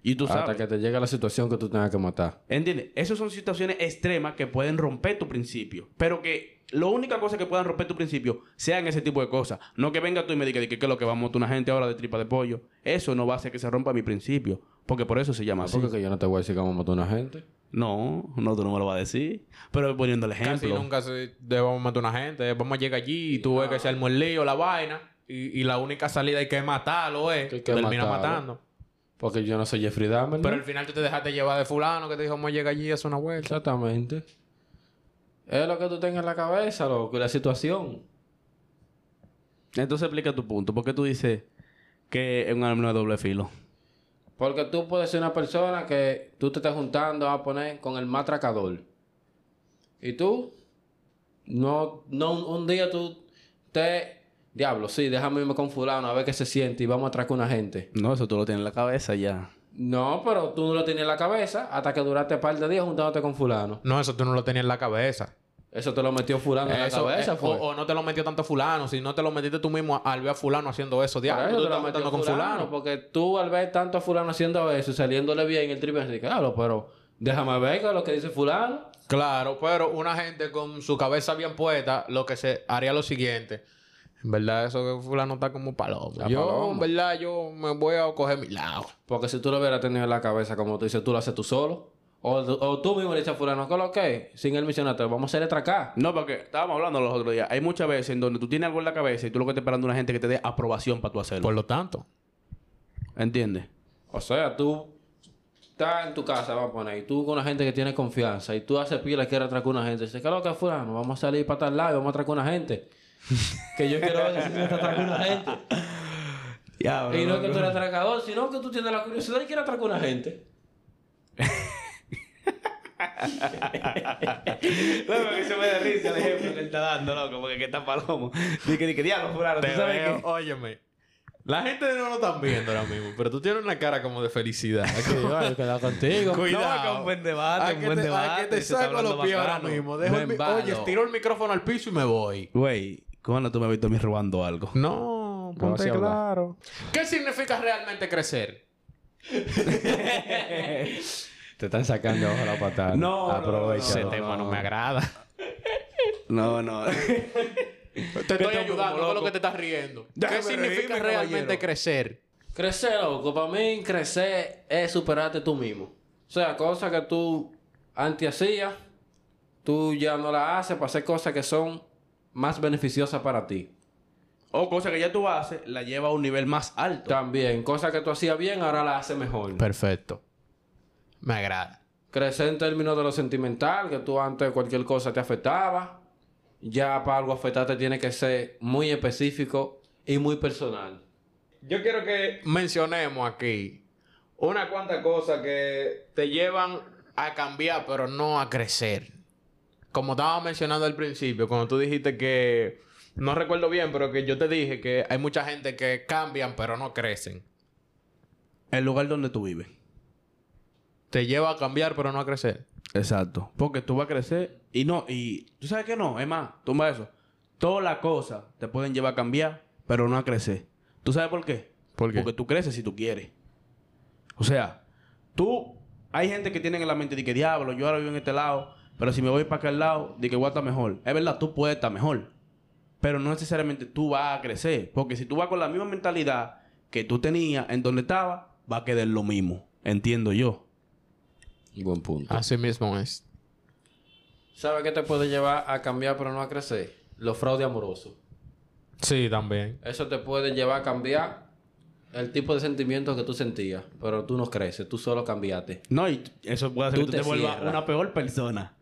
Y tú sabes. Hasta que te llegue la situación que tú tengas que matar. ¿Entiendes? Esas son situaciones extremas que pueden romper tu principio. Pero que la única cosa que puedan romper tu principio sean ese tipo de cosas. No que venga tú y me digas que, que es lo que vamos a matar una gente ahora de tripa de pollo. Eso no va a hacer que se rompa mi principio. Porque por eso se llama así. Porque que yo no te voy a decir que vamos a matar a una gente. No, no, tú no me lo vas a decir. Pero poniendo el Casi ejemplo. nunca se debemos matar a una gente. Vamos a llegar allí y tú ves que se armó el lío, la vaina. Y, y la única salida hay que matarlo, ¿eh? Que Termina matarlo. matando. Porque yo no soy Jeffrey Dahmer. ¿no? Pero al final tú te dejaste llevar de fulano que te dijo, vamos a llegar allí y hacer una vuelta. Exactamente. Es lo que tú tengas en la cabeza, loco, y la situación. Entonces explica tu punto. ¿Por qué tú dices que es un arma de doble filo? Porque tú puedes ser una persona que tú te estás juntando a poner con el matracador. Y tú, no, no, un, día tú te... Diablo, sí, déjame irme con fulano a ver qué se siente y vamos a atracar a una gente. No, eso tú lo tienes en la cabeza ya. No, pero tú no lo tienes en la cabeza hasta que duraste un par de días juntándote con fulano. No, eso tú no lo tenías en la cabeza. Eso te lo metió fulano en la cabeza, eh, fue. o, o no te lo metió tanto fulano, si no te lo metiste tú mismo al ver a fulano haciendo eso, diablo. eso Tú te lo estás metió con fulano, fulano. Porque tú al ver tanto a fulano haciendo eso y saliéndole bien el triple, dices, claro, pero déjame ver es lo que dice fulano. Claro, pero una gente con su cabeza bien puesta, lo que se haría lo siguiente. En verdad, eso que fulano está como palomo. Está yo, en verdad, yo me voy a coger mi lado. Porque si tú lo hubieras tenido en la cabeza, como tú dices, tú lo haces tú solo. O, o tú mismo le dices a fulano, ¿qué es lo que? Sin él mencionarte, vamos a hacer letra acá. No, porque estábamos hablando los otros días. Hay muchas veces en donde tú tienes algo en la cabeza y tú lo que estás esperando es una gente que te dé aprobación para tú hacerlo. Por lo tanto. ¿Entiendes? O sea, tú estás en tu casa, vamos a poner, y tú con una gente que tiene confianza, y tú haces pila y quieres atracar a una gente. Dices, ¿qué es lo que es fulano? Vamos a salir para tal lado y vamos a atracar a una gente. que yo quiero ver si tú te atracar a una gente. Ya, Y no es que tú eres atracador, sino que tú tienes la curiosidad y quieres atracar a una gente. Loco, que se me da risa el ejemplo que él está dando, loco, porque que está palomo. Dice que, que diablo, fulano, tú sabes veo, que... óyeme. La gente no lo están viendo ahora mismo, pero tú tienes una cara como de felicidad. yo quedado contigo. Cuidado. No, que un buen debate, A un que buen te, a debate, que te saco los pies ahora mismo. Dejo el. Oye, tiro el micrófono al piso y me voy. Güey, ¿cuándo tú me has visto a mí robando algo? No, ponte claro. ¿Qué significa realmente crecer? Te están sacando abajo la patada. No, no, Aprovecha. Ese tema no, me agrada. No, no. Te estoy ayudando, es lo que te estás riendo. Déjame ¿Qué significa reírme, realmente caballero. crecer? Crecer, loco. Para mí, crecer es superarte tú mismo. O sea, cosas que tú antes hacías, tú ya no las haces para hacer cosas que son más beneficiosas para ti. o cosa que ya tú haces, la lleva a un nivel más alto. También, cosas que tú hacías bien, ahora las haces mejor. Perfecto. Me agrada. Crecer en términos de lo sentimental, que tú antes cualquier cosa te afectaba. Ya para algo afectarte tiene que ser muy específico y muy personal. Yo quiero que mencionemos aquí una cuantas cosas que te llevan a cambiar, pero no a crecer. Como estaba mencionando al principio, cuando tú dijiste que, no recuerdo bien, pero que yo te dije que hay mucha gente que cambian, pero no crecen. El lugar donde tú vives. Te lleva a cambiar, pero no a crecer. Exacto. Porque tú vas a crecer y no, y tú sabes que no, es más, toma eso. Todas las cosas te pueden llevar a cambiar, pero no a crecer. ¿Tú sabes por qué? ¿Por qué? Porque tú creces si tú quieres. O sea, tú, hay gente que tiene en la mente de que diablo, yo ahora vivo en este lado, pero si me voy para aquel lado, de que voy a estar mejor. Es verdad, tú puedes estar mejor. Pero no necesariamente tú vas a crecer. Porque si tú vas con la misma mentalidad que tú tenías en donde estabas, va a quedar lo mismo. Entiendo yo. Buen punto. Así mismo es. ¿Sabes qué te puede llevar a cambiar pero no a crecer? Los fraudes amorosos. Sí, también. Eso te puede llevar a cambiar el tipo de sentimientos que tú sentías, pero tú no creces, tú solo cambiaste. No, y eso puede hacer Tú que tú te te, vuelvas una peor persona.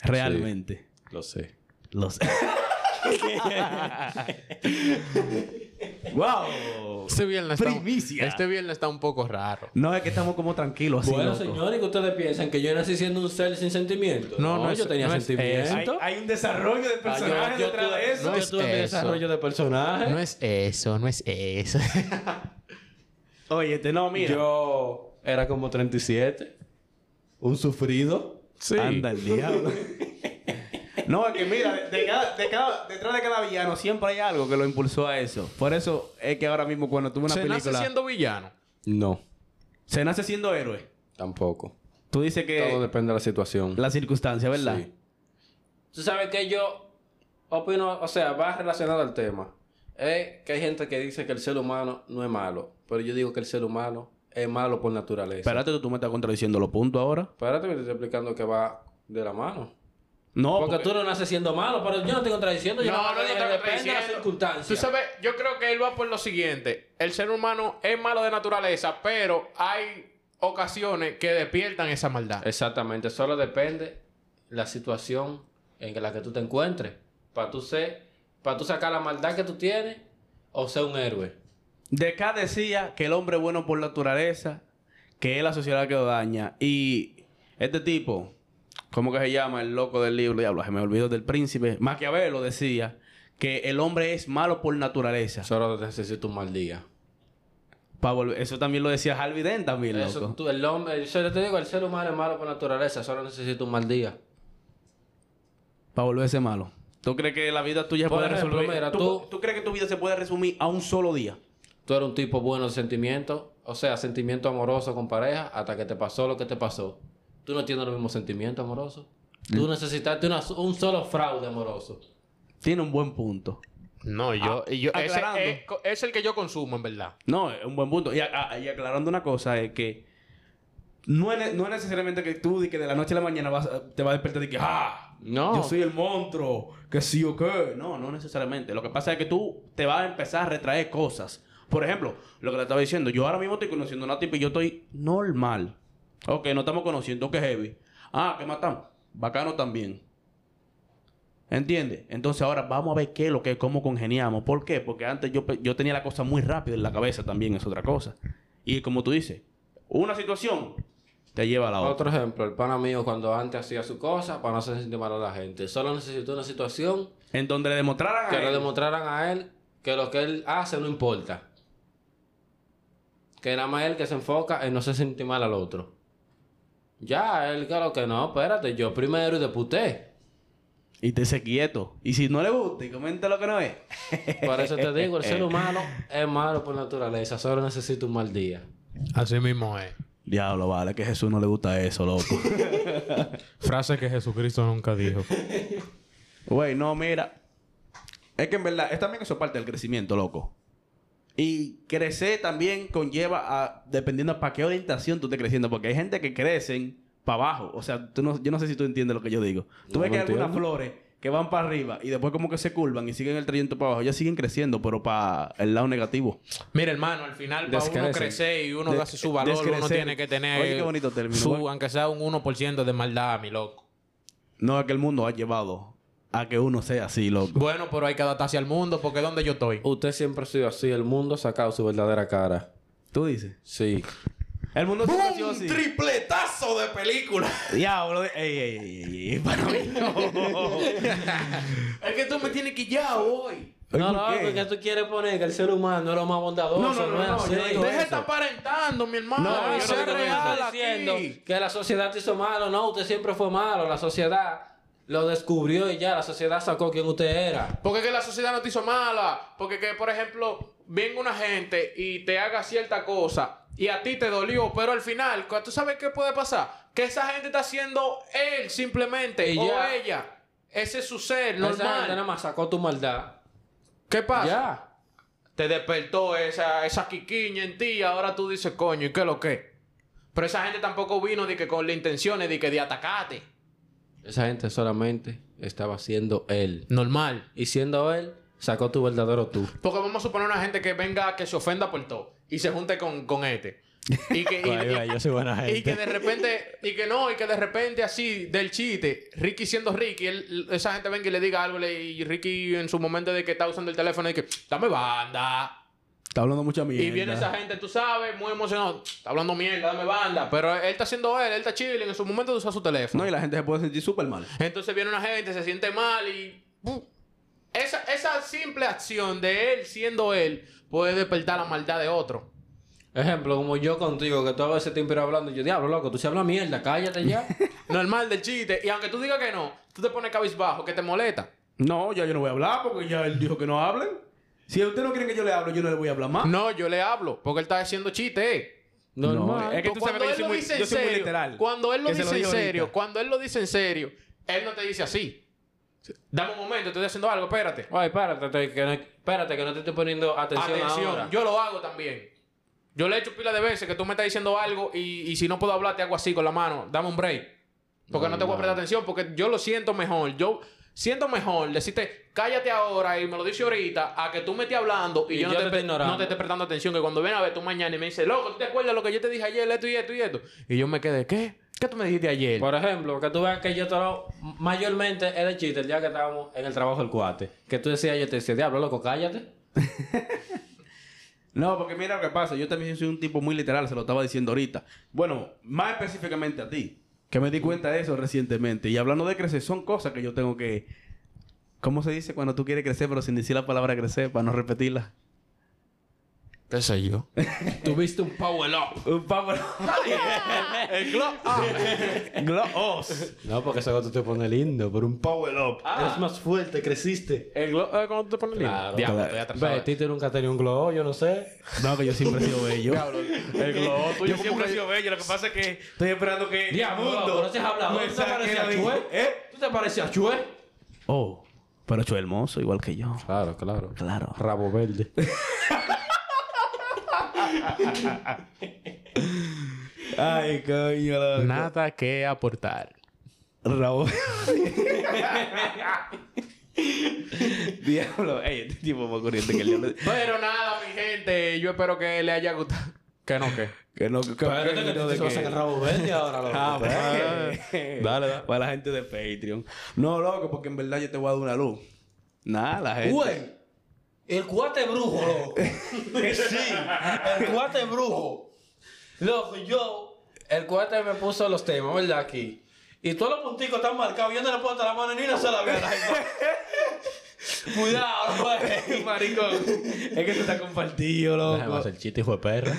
Realmente. Lo sé. Lo sé. ¡Wow! Este viernes, está, Primicia. este viernes está un poco raro. No, es que estamos como tranquilos así, bueno, loco. señores, que ustedes piensan que yo nací siendo un ser sin sentimientos. No, no es- yo tenía no es sentimientos. Hay, hay un desarrollo de Ah, yo, yo detrás tuve, de eso. no, No yo es tuve eso. desarrollo de personaje. No es eso, no es eso. Oye, este no, mira. Yo era como 37. Un sufrido. sí. Anda el diablo. no, es que mira, de, de cada, de cada- detrás de cada villano siempre hay algo que lo impulsó a eso. Por eso es que ahora mismo cuando tuve una Se película... nace siendo villano. No, Se nace siendo héroe. tampoco. Tú dices que... Todo depende de la situación. La circunstancia, ¿verdad? Sí. Tú sabes que yo opino, o sea, va relacionado al tema. Es que hay gente que dice que el ser humano no es malo, pero yo digo que el ser humano es malo por naturaleza. Espérate, tú, tú me estás contradiciendo los puntos ahora. Espérate que te estoy explicando que va de la mano. No, porque, tú no naces siendo malo, pero yo no estoy contradiciendo. Yo No, no, no, no te depende de las circunstancias. Tú sabes, yo creo que él va por lo siguiente. El ser humano es malo de naturaleza, pero hay ocasiones que despiertan esa maldad. Exactamente, solo depende la situación en la que tú te encuentres. Para tú ser, para tú sacar la maldad que tú tienes o ser un héroe. Descartes decía que el hombre es bueno por naturaleza, que es la sociedad que lo daña. Y este tipo, ¿cómo que se llama? El loco del libro, diablo, se me olvidó del príncipe. Maquiavelo decía que el hombre es malo por naturaleza. Solo necesito un mal día. Pa' volver- Eso también lo decía Harvey Dent también, Eso, loco. tú, el hombre, yo te digo, el ser humano es malo por naturaleza, solo necesita un mal día. Para volverse malo. ¿Tú crees que la vida tuya se puede ejemplo, resolver? mira, ¿Tú, tú- tú crees que tu vida se puede resumir a un solo día? Tú eres un tipo bueno de sentimientos, o sea, sentimiento amoroso con pareja, hasta que te pasó lo que te pasó. Tú no tienes los mismos sentimientos amorosos. Tú necesitaste una- un solo fraude amoroso. Tiene un buen punto. No, yo, y yo ese aclarando. es, es el que yo consumo, en verdad. No, es un buen punto. Y, a- a- y aclarando una cosa, es que no es, no es necesariamente que tú, de que de la noche a la mañana vas a- te vas a despertar y que, ¡ah! No. Yo soy el monstruo, que sí o qué. No, no necesariamente. Lo que pasa es que tú te vas a empezar a retraer cosas. Por ejemplo, lo que le estaba diciendo, yo ahora mismo estoy conociendo a una tipa y yo estoy normal. Ok, no estamos conociendo, que heavy. Ah, que matan. Bacano también. ¿Entiendes? Entonces ahora vamos a ver qué es lo que es, cómo congeniamos. ¿Por qué? Porque antes yo, yo tenía la cosa muy rápida en la cabeza también, es otra cosa. Y como tú dices, una situación te lleva a la otra. Otro ejemplo, el pana mío cuando antes hacía su cosa para no hacer sentir mal a la gente. Solo necesitó una situación En donde le demostraran que a le él demostraran a él que lo que él hace no importa. Que nada más él que se enfoca en no se sentir mal al otro. Ya, él claro que no, espérate, yo primero y después usted. Y te dice quieto. Y si no le gusta y comenta lo que no es. Por eso te digo, el ser humano es malo por naturaleza. Solo necesita un mal día. Así mismo es. Diablo, vale, que a Jesús no le gusta eso, loco. Frase que Jesucristo nunca dijo. Güey, no, mira. Es que en verdad, es también eso parte del crecimiento, loco. Y crecer también conlleva a, dependiendo para qué orientación tú estés creciendo, porque hay gente que crecen para abajo. O sea, tú no, yo no sé si tú entiendes lo que yo digo. Tú No, ves que hay algunas flores que van para arriba y después como que se curvan y siguen el trayecto para abajo. Ellas siguen creciendo, pero para el lado negativo. Mira, hermano, al final para uno crecer y uno Des- hace su valor, uno descrecer. tiene que tener Oye, qué bonito término, su, güey. aunque sea un 1% de maldad, mi loco. No es que el mundo ha llevado a que uno sea así, loco. Bueno, pero hay que adaptarse al mundo porque es donde yo estoy. Usted siempre ha sido así. El mundo ha sacado su verdadera cara. ¿Tú dices? Sí. El mundo ha sido así. tripletazo de película! Diablo, de- ey, ey, ey, ey, para mí no. es que tú me tienes que ya hoy. No, ¿por no, qué? porque tú quieres poner que el ser humano es lo más bondadoso. No, no, no, no, no digo Deja de estar aparentando, mi hermano. No, No, yo no real diciendo que la sociedad te hizo malo. No, usted siempre fue malo. La sociedad lo descubrió y ya. La sociedad sacó quién usted era. Porque que la sociedad no te hizo mala. Porque que, por ejemplo, venga una gente y te haga cierta cosa y a ti te dolió, pero al final, ¿tú sabes qué puede pasar? Que esa gente está haciendo él simplemente Y o ya. ella. Ese es su ser Esa gente nada normal. más sacó tu maldad. ¿Qué pasa? Ya. Te despertó esa, esa quiquiña en ti y ahora tú dices, coño, ¿y qué es lo que? Pero esa gente tampoco vino de que con la intención de que de atacarte. Esa gente solamente estaba siendo él. Normal. Y siendo él, sacó tu verdadero tú. Porque vamos a suponer una gente que venga, que se ofenda por todo y se junte con, con este. Y que, y- y- yo soy buena y que de repente, y que no, y que de repente así, del chiste, Ricky siendo Ricky, él- esa gente venga y le diga algo, y Ricky en su momento de que está usando el teléfono, y que, dame banda. Está hablando mucha mierda. Y viene esa gente, tú sabes, muy emocionado, está hablando mierda, dame banda. Pero él está haciendo él, él está chilling en su momento de usar su teléfono. No, y la gente se puede sentir súper mal. Entonces viene una gente, se siente mal y... ¡pum! Esa, esa simple acción de él siendo él puede despertar la maldad de otro. Ejemplo, como yo contigo, que todo ese tiempo era hablando. y Yo, diablo, loco, tú se habla mierda, cállate ya. Normal del chiste. Y aunque tú digas que no, tú te pones cabizbajo, que te molesta. No, ya yo no voy a hablar porque ya él dijo que no hablen. Si usted no quiere que yo le hable, yo no le voy a hablar más. No, yo le hablo, porque él está haciendo chiste. Normal. es que tú sabes cuando que yo él soy lo muy- dice en yo soy muy serio, literal. cuando él lo dice en serio, ahorita. cuando él lo dice en serio, él no te dice así. Dame un momento, estoy haciendo algo, espérate. Ay, espérate, te- que no, espérate, que no te estoy poniendo atención, Atención, ahora. yo lo hago también. Yo le he hecho pila de veces que tú me estás diciendo algo y, y si no puedo hablar, te hago así con la mano. Dame un break. Porque no, te voy a prestar atención, porque yo lo siento mejor. Yo siento mejor decirte, cállate ahora y me lo dice ahorita, a que tú me estés hablando y, Y yo, no, te, te estoy pre- ignorando. no te esté prestando atención. Que cuando ven a ver tú mañana y me dices, loco, ¿tú te acuerdas lo que yo te dije ayer, esto y esto y esto? Y yo me quedé, ¿qué? ¿Qué tú me dijiste ayer? Por ejemplo, que tú veas que yo te lo... Mayormente es de chiste el día que estábamos en el trabajo del cuate. Que tú decías, yo te decía, diablo, loco, cállate. No, porque mira lo que pasa. Yo también soy un tipo muy literal, se lo estaba diciendo ahorita. Bueno, más específicamente a ti. Que me di cuenta de eso recientemente. Y hablando de crecer, son cosas que yo tengo que... ¿Cómo se dice cuando tú quieres crecer, pero sin decir la palabra crecer, para no repetirla? ¿Qué sé yo? Tuviste un power up. Un power... El glow up. Gloss. No, porque ese gato te pone lindo, pero un power up. Es más fuerte, creciste. El glow up, ¿cómo tú te pones lindo? Claro. Diablo, Claro. Ve, Tito nunca ha tenido un glow, yo no sé. No, que yo siempre he sido bello. El glow up tuyo Yo siempre he sido bello. Lo que pasa es que estoy esperando que Diablo, mundo no seas hablador. ¿Tú te pareces a. Chue? ¿Eh? ¿Tú te pareces a Chue? Oh, pero Chue hermoso, igual que yo. Claro, claro. Claro. Rabo verde. Ay, coño. loco. Nada que aportar. Raúl. Diablo. Ey, este tipo más corriente que el diablo. Pero nada, mi gente. Yo espero que le haya gustado. Que no, que. Que no, que, Espérate que que a que- sacar el rabo verde ahora, loco. Ah, pues. Dale, dale. Para la gente de Patreon. No, loco, porque en verdad yo te voy a dar una luz. Nada, la gente. Güey, el cuate brujo, loco. sí, el cuate brujo. Loco, yo, el cuate me puso los temas, ¿verdad? Aquí. Y todos los punticos están marcados. Yo no le puedo dar la mano ni una sola vez a la gente. Cuidado, güey. Maricón. es que eso está compartido, Déjame loco. hacer chiste, hijo de perra.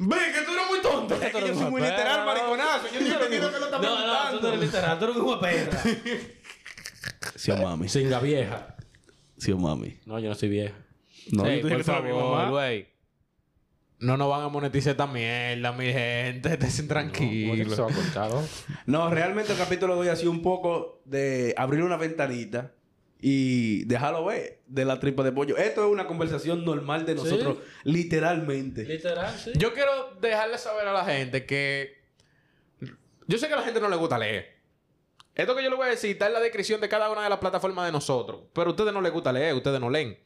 Ve, que tú eres muy tonto. Es que Tú yo soy muy literal, ¿no? mariconazo. Yo estoy entendiendo que lo está No, no, tú no eres literal, tú eres un hijo de perra. Sí mami. Singa vieja. Sí o mami. No, yo no soy vieja. No, Sí, yo por favor, güey. No nos van a monetizar esta mierda, mi gente. Estén ¿Cómo que tranquilos. no? No, realmente el capítulo de hoy ha sido un poco de abrir una ventanita y dejarlo ver de la tripa de pollo. Esto es una conversación normal de nosotros, literalmente. Literal, sí. Yo quiero dejarle saber a la gente que... Yo sé que a la gente no le gusta leer. Esto que yo le voy a decir está en la descripción de cada una de las plataformas de nosotros. Pero a ustedes no les gusta leer, ustedes no leen.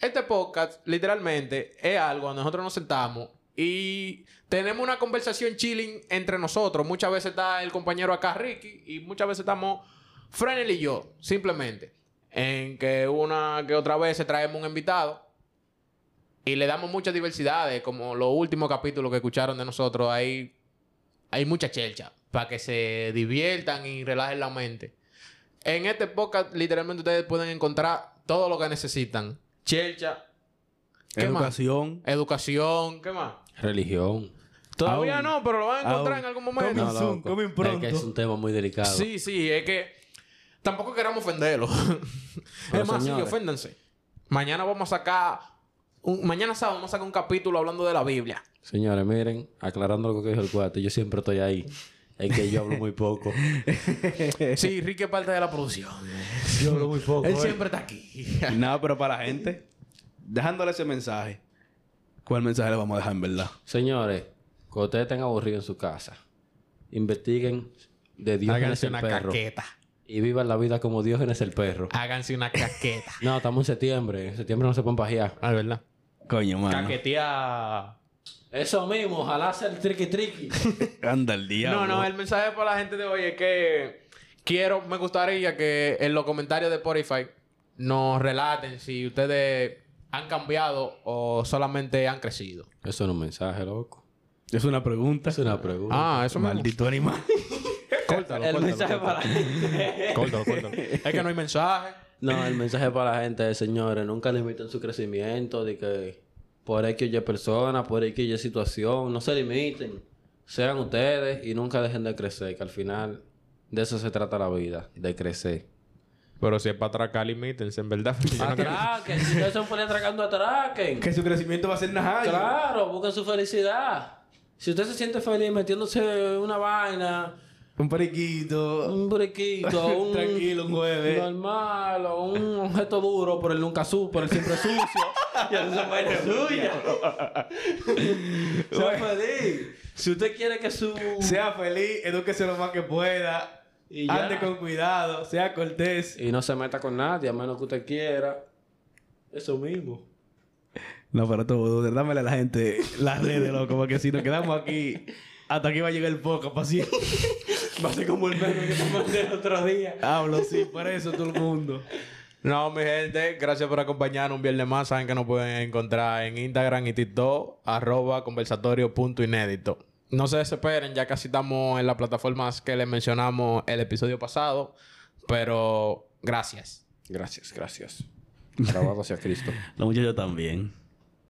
Este podcast, literalmente, es algo donde nosotros nos sentamos y tenemos una conversación chilling entre nosotros. Muchas veces está el compañero acá, Ricky, y muchas veces estamos Frenel y yo, simplemente. En que una que otra vez traemos un invitado y le damos muchas diversidades, como los últimos capítulos que escucharon de nosotros, hay, hay mucha chelcha para que se diviertan y relajen la mente. En este podcast, literalmente, ustedes pueden encontrar todo lo que necesitan: chelcha, ¿qué más? Educación. Educación, ¿qué más? Religión. Todavía Aún. no, pero lo van a encontrar Aún. en algún momento. Coming soon, loco. coming pronto. Es que es un tema muy delicado. Sí, sí, es que tampoco queramos ofenderlo. Es más, sí, oféndanse. Mañana vamos a sacar. Un, mañana sábado vamos a sacar un capítulo hablando de la Biblia. Señores, miren, aclarando lo que dijo el cuate, yo siempre estoy ahí. Es que yo hablo muy poco. Sí, Ricky es parte de la producción. yo hablo muy poco. Él eh. siempre está aquí. Nada, pero para la gente, dejándole ese mensaje. ¿Cuál mensaje le vamos a dejar en verdad? Señores, cuando ustedes estén aburridos en su casa, investiguen de Dios Háganse una perro. caqueta. Y vivan la vida como Dios es el perro. Háganse una caqueta. No, estamos en septiembre. En septiembre no se pueden pajear. Ah, ¿verdad? Coño, mano. Caquetea. Eso mismo, ojalá sea el triqui triqui. Anda el diablo. No, no, el mensaje para la gente de hoy es que quiero, me gustaría que en los comentarios de Spotify nos relaten si ustedes han cambiado o solamente han crecido. Eso no es un mensaje, loco. Es una pregunta. Es una pregunta. Ah, eso mismo. Maldito animal. Córtalo, el córtalo, mensaje córtalo. para la gente. Córtalo, córtalo. Es que no hay mensaje. No, el mensaje para la gente es, señores, nunca limiten su crecimiento de que por X o Y persona, por X o Y situación, no se limiten. Sean ustedes y nunca dejen de crecer, que al final de eso se trata la vida, de crecer. Pero si es para atracar, limítense, en verdad. Yo no quiero- Atraquen, si ustedes son por ahí atracando, atraquen. que su crecimiento va a ser najayo. Claro, busquen su felicidad. Si usted se siente feliz metiéndose una vaina, Un periquito. un briquito, un Tranquilo, un jueves. normal, o un objeto duro por el nunca sucio, por el siempre sucio. ya no se vaina suya. sea feliz. Si usted quiere que su Sea feliz, edúquese lo más que pueda. Y ya. Ande con cuidado, sea cortés. y no se meta con nadie a menos que usted quiera, eso mismo. No, pero todo, dámele a la gente las redes, loco, porque si nos quedamos aquí, hasta aquí va a llegar el poco, paciente. Va a ser como el meme que te mandé el otro día. Hablo, sí, por eso todo el mundo. No, mi gente, gracias por acompañarnos un viernes más. Saben que nos pueden encontrar en Instagram y TikTok, arroba conversatorio.inédito. No se desesperen, ya casi estamos en las plataformas que les mencionamos el episodio pasado. Pero gracias. Gracias, gracias. Alabado sea Cristo. Los muchachos también.